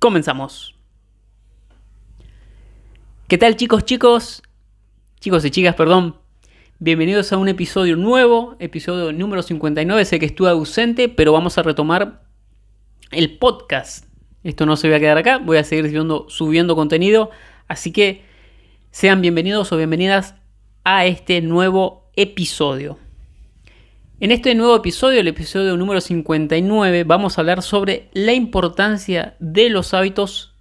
comenzamos. ¿Qué tal chicos, chicos? Chicos y chicas, perdón. Bienvenidos a un episodio nuevo, episodio número 59. Sé que estuve ausente, pero vamos a retomar el podcast. Esto no se va a quedar acá, voy a seguir subiendo, subiendo contenido. Así que sean bienvenidos o bienvenidas a este nuevo episodio. En este nuevo episodio, el episodio número 59, vamos a hablar sobre la importancia de los hábitos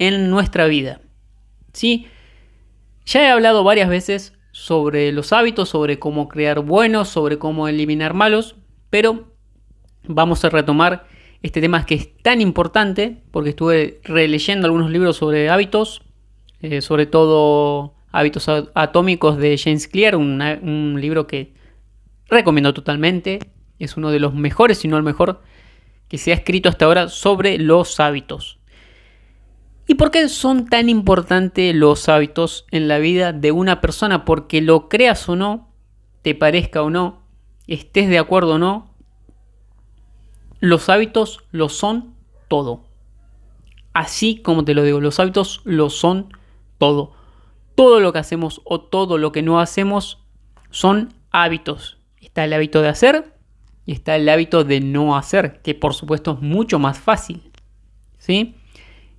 en nuestra vida. ¿Sí? Ya he hablado varias veces sobre los hábitos, sobre cómo crear buenos, sobre cómo eliminar malos, pero vamos a retomar este tema que es tan importante porque estuve releyendo algunos libros sobre hábitos, eh, sobre todo Hábitos Atómicos de James Clear, un libro que recomiendo totalmente. Es uno de los mejores, si no el mejor, que se ha escrito hasta ahora sobre los hábitos. ¿Y por qué son tan importantes los hábitos en la vida de una persona? Porque lo creas o no, te parezca o no, estés de acuerdo o no, los hábitos lo son todo. Así como te lo digo, los hábitos lo son todo. Todo lo que hacemos o todo lo que no hacemos son hábitos. Está el hábito de hacer y está el hábito de no hacer, que por supuesto es mucho más fácil. ¿sí?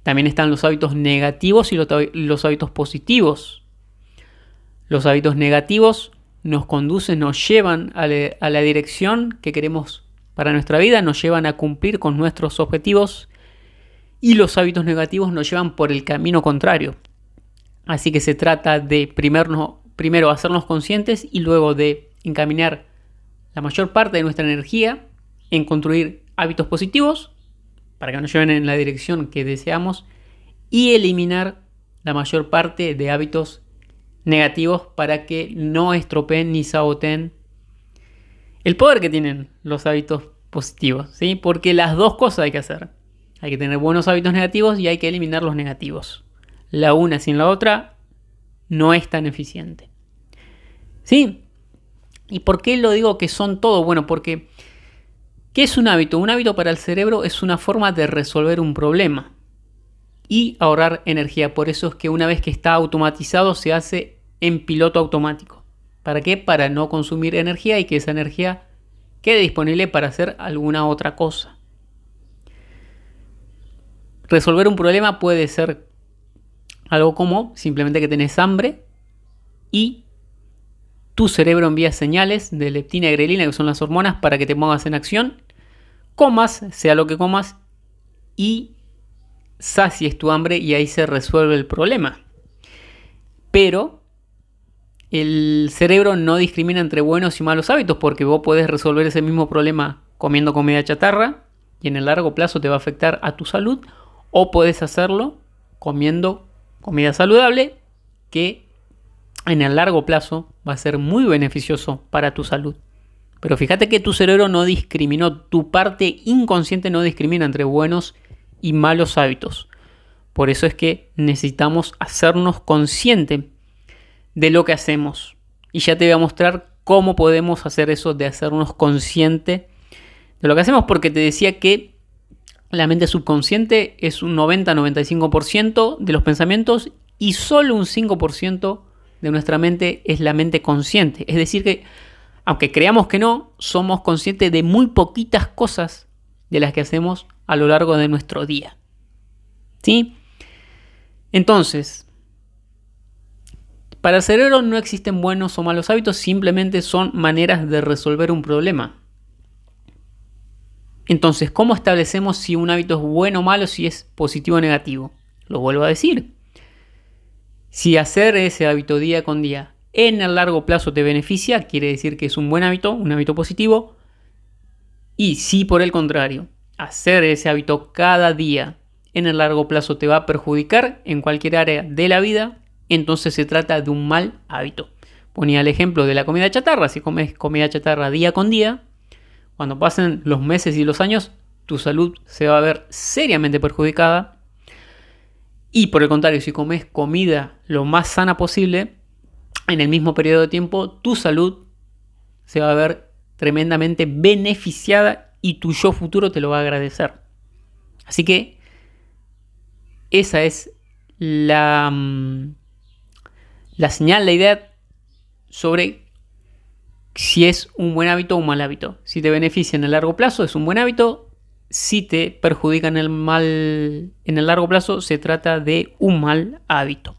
También están los hábitos negativos y los hábitos positivos. Los hábitos negativos nos conducen, nos llevan a, a la dirección que queremos para nuestra vida, nos llevan a cumplir con nuestros objetivos y los hábitos negativos nos llevan por el camino contrario. Así que se trata de primero, primero hacernos conscientes y luego de encaminar la mayor parte de nuestra energía en construir hábitos positivos para que nos lleven en la dirección que deseamos y eliminar la mayor parte de hábitos negativos para que no estropeen ni saboteen el poder que tienen los hábitos positivos, ¿sí? Porque las dos cosas hay que hacer. Hay que tener buenos hábitos negativos y hay que eliminar los negativos. La una sin la otra no es tan eficiente. ¿Sí? ¿Y por qué lo digo que son todo? Bueno, porque ¿qué es un hábito? Un hábito para el cerebro es una forma de resolver un problema y ahorrar energía. Por eso es que una vez que está automatizado se hace en piloto automático. ¿Para qué? Para no consumir energía y que esa energía quede disponible para hacer alguna otra cosa. Resolver un problema puede ser algo como simplemente que tenés hambre y tu cerebro envía señales de leptina y grelina, que son las hormonas, para que te pongas en acción, comas, sea lo que comas, y sacies tu hambre y ahí se resuelve el problema. Pero el cerebro no discrimina entre buenos y malos hábitos porque vos podés resolver ese mismo problema comiendo comida chatarra y en el largo plazo te va a afectar a tu salud o puedes hacerlo comiendo comida saludable que en el largo plazo va a ser muy beneficioso para tu salud. Pero fíjate que tu cerebro no discriminó, tu parte inconsciente no discrimina entre buenos y malos hábitos. Por eso es que necesitamos hacernos consciente de lo que hacemos. Y ya te voy a mostrar cómo podemos hacer eso de hacernos consciente de lo que hacemos, porque te decía que la mente subconsciente es un 90-95% de los pensamientos y solo un 5% de nuestra mente es la mente consciente. Es decir, que aunque creamos que no, somos conscientes de muy poquitas cosas de las que hacemos a lo largo de nuestro día. ¿Sí? Entonces, para el cerebro no existen buenos o malos hábitos, simplemente son maneras de resolver un problema. Entonces, ¿cómo establecemos si un hábito es bueno o malo, si es positivo o negativo? Lo vuelvo a decir. Si hacer ese hábito día con día en el largo plazo te beneficia, quiere decir que es un buen hábito, un hábito positivo. Y si por el contrario, hacer ese hábito cada día en el largo plazo te va a perjudicar en cualquier área de la vida, entonces se trata de un mal hábito. Ponía el ejemplo de la comida chatarra, si comes comida chatarra día con día, cuando pasen los meses y los años, tu salud se va a ver seriamente perjudicada. Y por el contrario, si comes comida lo más sana posible, en el mismo periodo de tiempo, tu salud se va a ver tremendamente beneficiada y tu yo futuro te lo va a agradecer. Así que esa es la, mm, la señal, la idea sobre si es un buen hábito o un mal hábito. Si te beneficia en el largo plazo, es un buen hábito. Si te perjudica en el, mal, en el largo plazo, se trata de un mal hábito.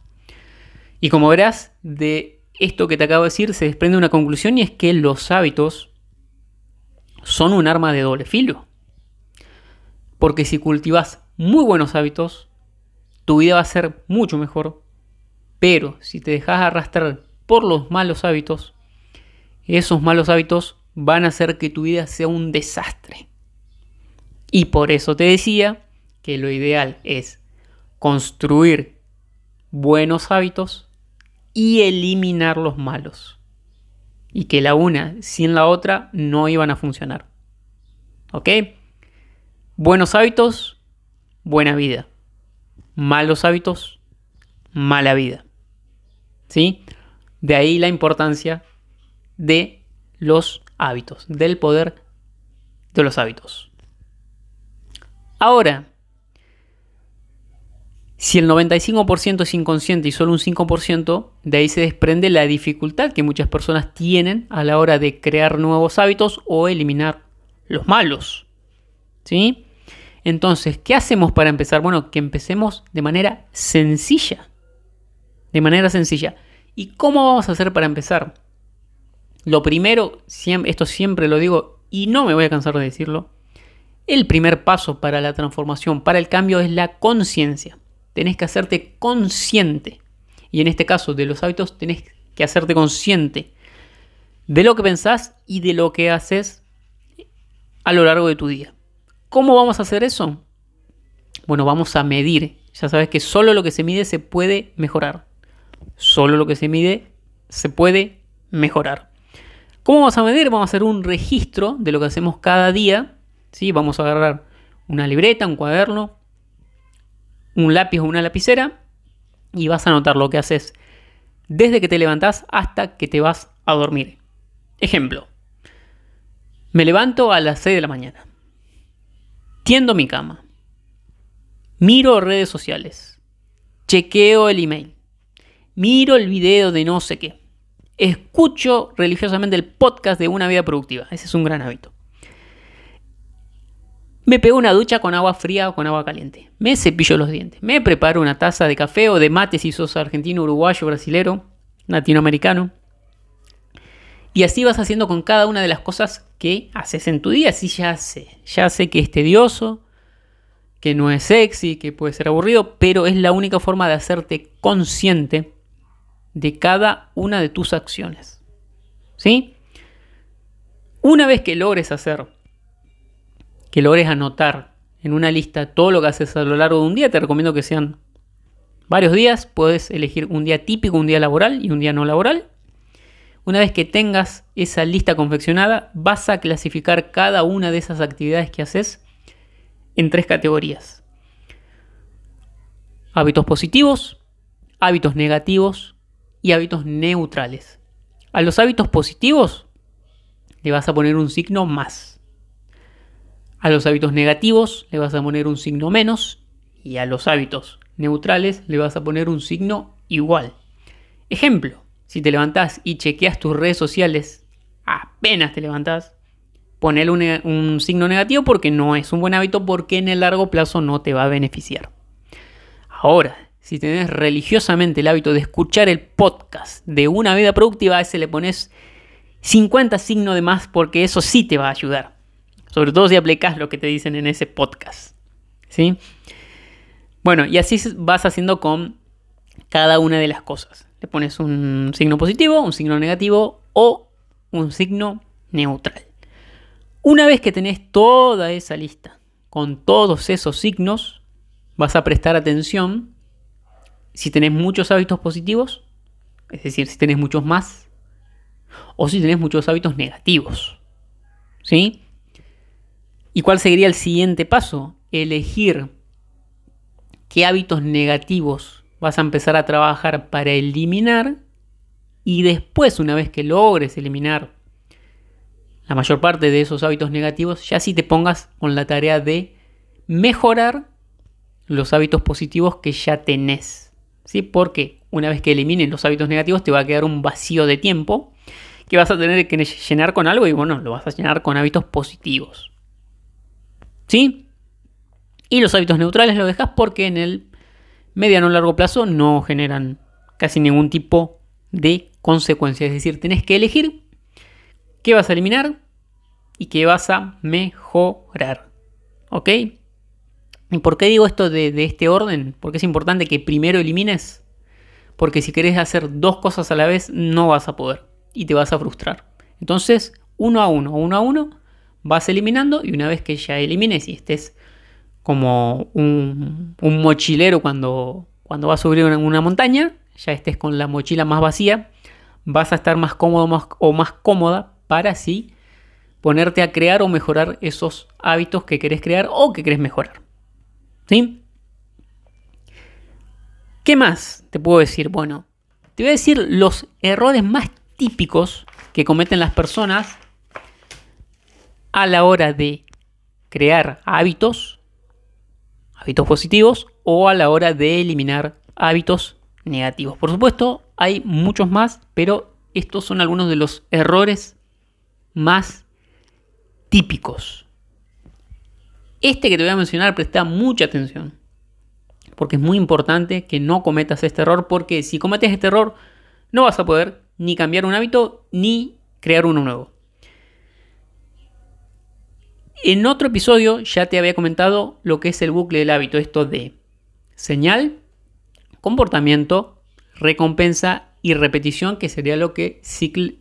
Y como verás, de esto que te acabo de decir se desprende una conclusión y es que los hábitos son un arma de doble filo. Porque si cultivas muy buenos hábitos, tu vida va a ser mucho mejor. Pero si te dejas arrastrar por los malos hábitos, esos malos hábitos van a hacer que tu vida sea un desastre. Y por eso te decía que lo ideal es construir buenos hábitos y eliminar los malos. Y que la una sin la otra no iban a funcionar. ¿Ok? Buenos hábitos, buena vida. Malos hábitos, mala vida. ¿Sí? De ahí la importancia de los hábitos, del poder de los hábitos. Ahora, si el 95% es inconsciente y solo un 5%, de ahí se desprende la dificultad que muchas personas tienen a la hora de crear nuevos hábitos o eliminar los malos. ¿Sí? Entonces, ¿qué hacemos para empezar? Bueno, que empecemos de manera sencilla. De manera sencilla. ¿Y cómo vamos a hacer para empezar? Lo primero, esto siempre lo digo y no me voy a cansar de decirlo, el primer paso para la transformación, para el cambio es la conciencia. Tenés que hacerte consciente. Y en este caso de los hábitos tenés que hacerte consciente de lo que pensás y de lo que haces a lo largo de tu día. ¿Cómo vamos a hacer eso? Bueno, vamos a medir. Ya sabes que solo lo que se mide se puede mejorar. Solo lo que se mide se puede mejorar. ¿Cómo vamos a medir? Vamos a hacer un registro de lo que hacemos cada día. ¿Sí? Vamos a agarrar una libreta, un cuaderno, un lápiz o una lapicera y vas a anotar lo que haces desde que te levantás hasta que te vas a dormir. Ejemplo, me levanto a las 6 de la mañana, tiendo mi cama, miro redes sociales, chequeo el email, miro el video de no sé qué, escucho religiosamente el podcast de Una Vida Productiva. Ese es un gran hábito. Me pego una ducha con agua fría o con agua caliente. Me cepillo los dientes. Me preparo una taza de café o de mate si sos argentino, uruguayo, brasilero, latinoamericano. Y así vas haciendo con cada una de las cosas que haces en tu día. Así ya sé, ya sé que es tedioso, que no es sexy, que puede ser aburrido, pero es la única forma de hacerte consciente de cada una de tus acciones. ¿Sí? Una vez que logres hacer, que logres anotar en una lista todo lo que haces a lo largo de un día, te recomiendo que sean varios días. Puedes elegir un día típico, un día laboral y un día no laboral. Una vez que tengas esa lista confeccionada, vas a clasificar cada una de esas actividades que haces en tres categorías. Hábitos positivos, hábitos negativos y hábitos neutrales. A los hábitos positivos le vas a poner un signo más. A los hábitos negativos le vas a poner un signo menos. Y a los hábitos neutrales le vas a poner un signo igual. Ejemplo, si te levantás y chequeas tus redes sociales, apenas te levantás, ponele un, signo negativo porque no es un buen hábito porque en el largo plazo no te va a beneficiar. Ahora, si tenés religiosamente el hábito de escuchar el podcast de una vida productiva, a ese le pones 50 signos de más porque eso sí te va a ayudar. Sobre todo si aplicas lo que te dicen en ese podcast. ¿Sí? Bueno, y así vas haciendo con cada una de las cosas. Le pones un signo positivo, un signo negativo o un signo neutral. Una vez que tenés toda esa lista con todos esos signos, vas a prestar atención si tenés muchos hábitos positivos, es decir, si tenés muchos más, o si tenés muchos hábitos negativos. ¿Sí? ¿Y cuál sería el siguiente paso? Elegir qué hábitos negativos vas a empezar a trabajar para eliminar y después, una vez que logres eliminar la mayor parte de esos hábitos negativos, ya si te pongas con la tarea de mejorar los hábitos positivos que ya tenés. ¿Sí? Porque una vez que eliminen los hábitos negativos te va a quedar un vacío de tiempo que vas a tener que llenar con algo y bueno, lo vas a llenar con hábitos positivos. ¿Sí? Y los hábitos neutrales lo dejas porque en el mediano o largo plazo no generan casi ningún tipo de consecuencia. Es decir, tenés que elegir qué vas a eliminar y qué vas a mejorar. ¿Ok? ¿Y por qué digo esto de, de este orden? Porque es importante que primero elimines. Porque si querés hacer dos cosas a la vez, no vas a poder. Y te vas a frustrar. Entonces, uno a uno, uno a uno, vas eliminando. Y una vez que ya elimines y estés como un, mochilero cuando, cuando vas a subir una, una montaña, ya estés con la mochila más vacía, vas a estar más cómodo o más cómoda para así ponerte a crear o mejorar esos hábitos que querés crear o que querés mejorar. ¿Sí? ¿Qué más te puedo decir? Bueno, te voy a decir los errores más típicos que cometen las personas a la hora de crear hábitos, hábitos positivos, o a la hora de eliminar hábitos negativos. Por supuesto, hay muchos más, pero estos son algunos de los errores más típicos. Este que te voy a mencionar, presta mucha atención, porque es muy importante que no cometas este error, porque si cometes este error, no vas a poder ni cambiar un hábito ni crear uno nuevo. En otro episodio ya te había comentado lo que es el bucle del hábito, esto de señal, comportamiento, recompensa y repetición, que sería lo que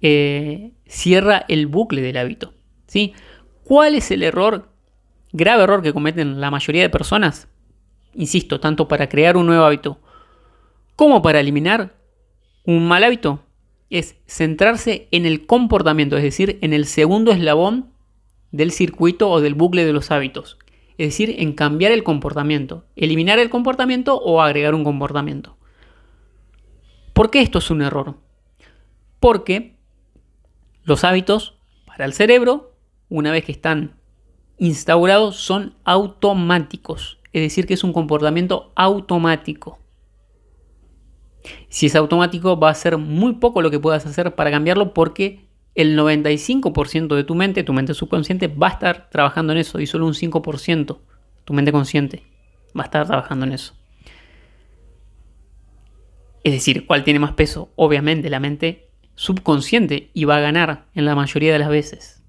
eh, cierra el bucle del hábito. ¿sí? ¿Cuál es el error, grave error que cometen la mayoría de personas? Insisto, tanto para crear un nuevo hábito como para eliminar un mal hábito, es centrarse en el comportamiento, es decir, en el segundo eslabón del circuito o del bucle de los hábitos. Es decir, en cambiar el comportamiento, eliminar el comportamiento o agregar un comportamiento. ¿Por qué esto es un error? Porque los hábitos para el cerebro, una vez que están instaurados, son automáticos. Es decir, que es un comportamiento automático. Si es automático, va a ser muy poco lo que puedas hacer para cambiarlo porque el 95% de tu mente, tu mente subconsciente, va a estar trabajando en eso y solo un 5%, tu mente consciente, va a estar trabajando en eso. Es decir, ¿cuál tiene más peso? Obviamente la mente subconsciente y va a ganar en la mayoría de las veces.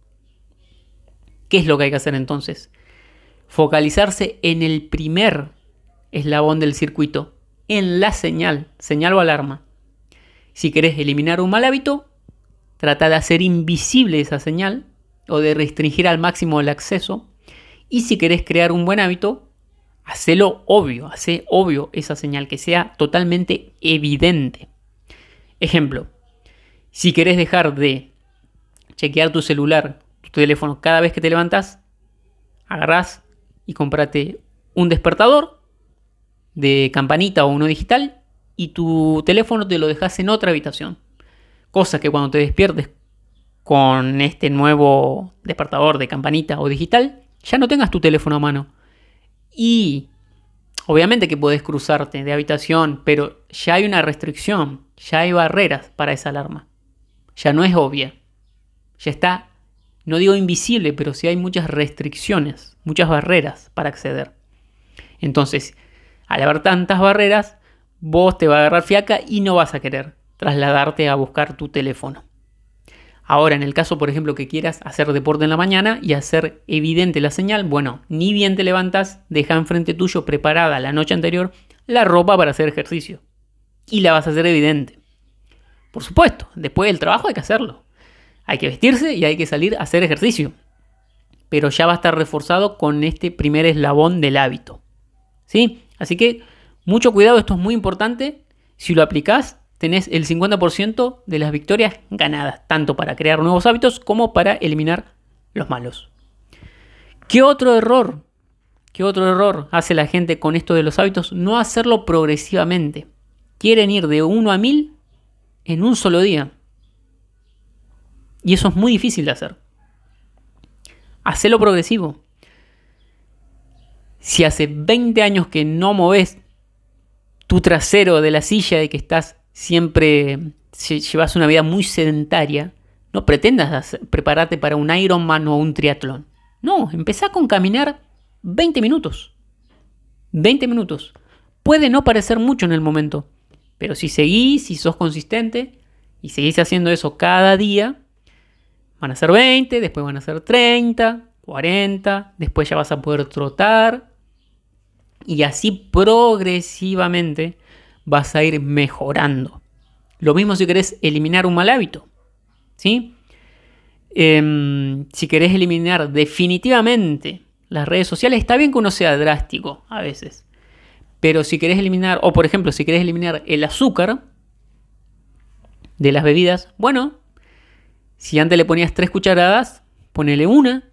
¿Qué es lo que hay que hacer entonces? Focalizarse en el primer eslabón del circuito, en la señal, señal o alarma. Si querés eliminar un mal hábito, trata de hacer invisible esa señal o de restringir al máximo el acceso. Y si querés crear un buen hábito, hacelo obvio, hace obvio esa señal, que sea totalmente evidente. Ejemplo, si querés dejar de chequear tu celular, tu teléfono cada vez que te levantas, agarrás y comprate un despertador de campanita o uno digital y tu teléfono te lo dejas en otra habitación. Cosa que cuando te despiertes con este nuevo despertador de campanita o digital, ya no tengas tu teléfono a mano y obviamente que puedes cruzarte de habitación, pero ya hay una restricción, ya hay barreras para esa alarma. Ya no es obvia. Ya está, no digo invisible, pero sí hay muchas restricciones, muchas barreras para acceder. Entonces, al haber tantas barreras, vos te va a agarrar fiaca y no vas a querer trasladarte a buscar tu teléfono. Ahora, en el caso, por ejemplo, que quieras hacer deporte en la mañana y hacer evidente la señal, bueno, ni bien te levantas, deja enfrente tuyo preparada la noche anterior la ropa para hacer ejercicio. Y la vas a hacer evidente. Por supuesto, después del trabajo hay que hacerlo. Hay que vestirse y hay que salir a hacer ejercicio. Pero ya va a estar reforzado con este primer eslabón del hábito. ¿Sí? Así que mucho cuidado, esto es muy importante. Si lo aplicás, tenés el 50% de las victorias ganadas, tanto para crear nuevos hábitos como para eliminar los malos. ¿Qué otro error? ¿Qué otro error hace la gente con esto de los hábitos? No hacerlo progresivamente. Quieren ir de 1 a 1000 en un solo día. Y eso es muy difícil de hacer. Hacelo progresivo. Si hace 20 años que no moves tu trasero de la silla y que estás siempre, llevas una vida muy sedentaria, no pretendas prepararte para un Ironman o un triatlón. No, empezá con caminar 20 minutos. 20 minutos. Puede no parecer mucho en el momento, pero si seguís, si sos consistente y seguís haciendo eso cada día, van a ser 20, después van a ser 30, 40, después ya vas a poder trotar y así progresivamente vas a ir mejorando. Lo mismo si querés eliminar un mal hábito. ¿sí? Em, si querés eliminar definitivamente las redes sociales, está bien que uno sea drástico a veces. Pero si querés eliminar, o por ejemplo, si querés eliminar el azúcar de las bebidas, bueno, si antes le ponías tres cucharadas, ponele una,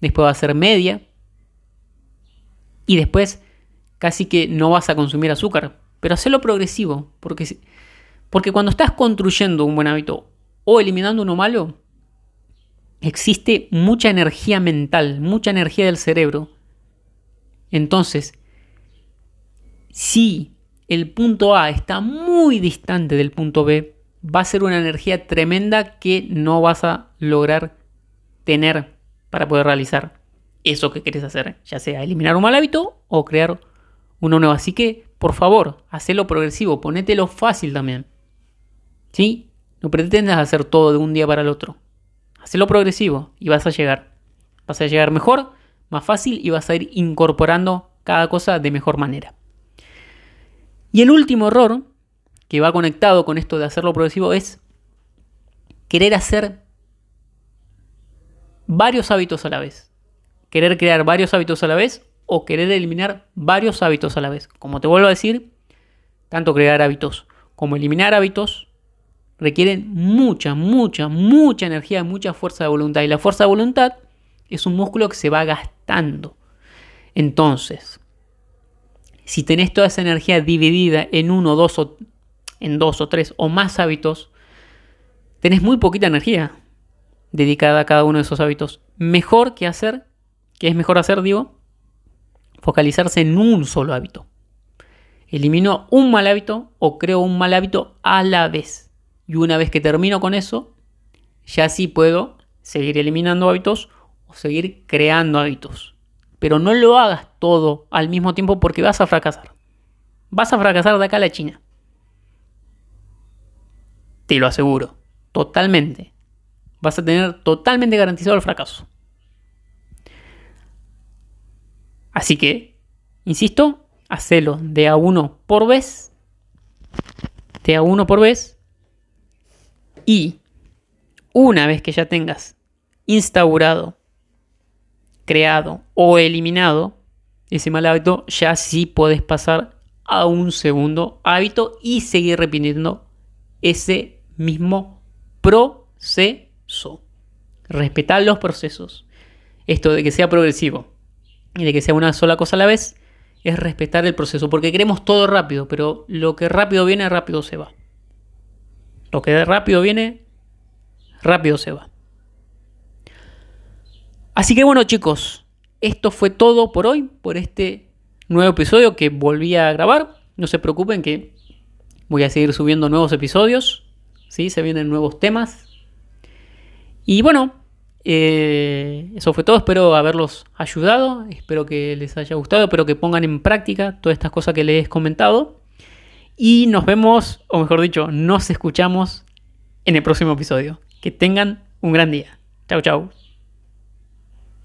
después va a ser media, y después casi que no vas a consumir azúcar. Pero hacerlo progresivo, porque, porque cuando estás construyendo un buen hábito o eliminando uno malo, existe mucha energía mental, mucha energía del cerebro. Entonces, si el punto A está muy distante del punto B, va a ser una energía tremenda que no vas a lograr tener para poder realizar eso que quieres hacer, ya sea eliminar un mal hábito o crear uno nuevo. Así que, por favor, hacelo progresivo, ponételo fácil también. ¿Sí? No pretendas hacer todo de un día para el otro. Hacelo progresivo y vas a llegar. Vas a llegar mejor, más fácil y vas a ir incorporando cada cosa de mejor manera. Y el último error que va conectado con esto de hacerlo progresivo es querer hacer varios hábitos a la vez. Querer crear varios hábitos a la vez o querer eliminar varios hábitos a la vez. Como te vuelvo a decir, tanto crear hábitos como eliminar hábitos requieren mucha, mucha, mucha energía, mucha fuerza de voluntad. Y la fuerza de voluntad es un músculo que se va gastando. Entonces, si tenés toda esa energía dividida en uno, dos o en dos o tres o más hábitos, tenés muy poquita energía dedicada a cada uno de esos hábitos. Mejor que hacer, que es mejor hacer, digo, focalizarse en un solo hábito. Elimino un mal hábito o creo un mal hábito a la vez. Y una vez que termino con eso, ya sí puedo seguir eliminando hábitos o seguir creando hábitos. Pero no lo hagas todo al mismo tiempo porque vas a fracasar. Vas a fracasar de acá a la China. Te lo aseguro. Totalmente. Vas a tener totalmente garantizado el fracaso. Así que, insisto, hacelo de a uno por vez. De a uno por vez. Y una vez que ya tengas instaurado creado o eliminado ese mal hábito, ya sí puedes pasar a un segundo hábito y seguir repitiendo ese mismo proceso. Respetar los procesos. Esto de que sea progresivo y de que sea una sola cosa a la vez es respetar el proceso, porque queremos todo rápido, pero lo que rápido viene, rápido se va. Lo que rápido viene, rápido se va. Así que bueno chicos, esto fue todo por hoy, por este nuevo episodio que volví a grabar. No se preocupen que voy a seguir subiendo nuevos episodios, ¿sí? se vienen nuevos temas. Y bueno, eh, eso fue todo, espero haberlos ayudado, espero que les haya gustado, espero que pongan en práctica todas estas cosas que les he comentado. Y nos vemos, o mejor dicho, nos escuchamos en el próximo episodio. Que tengan un gran día. Chao, chao.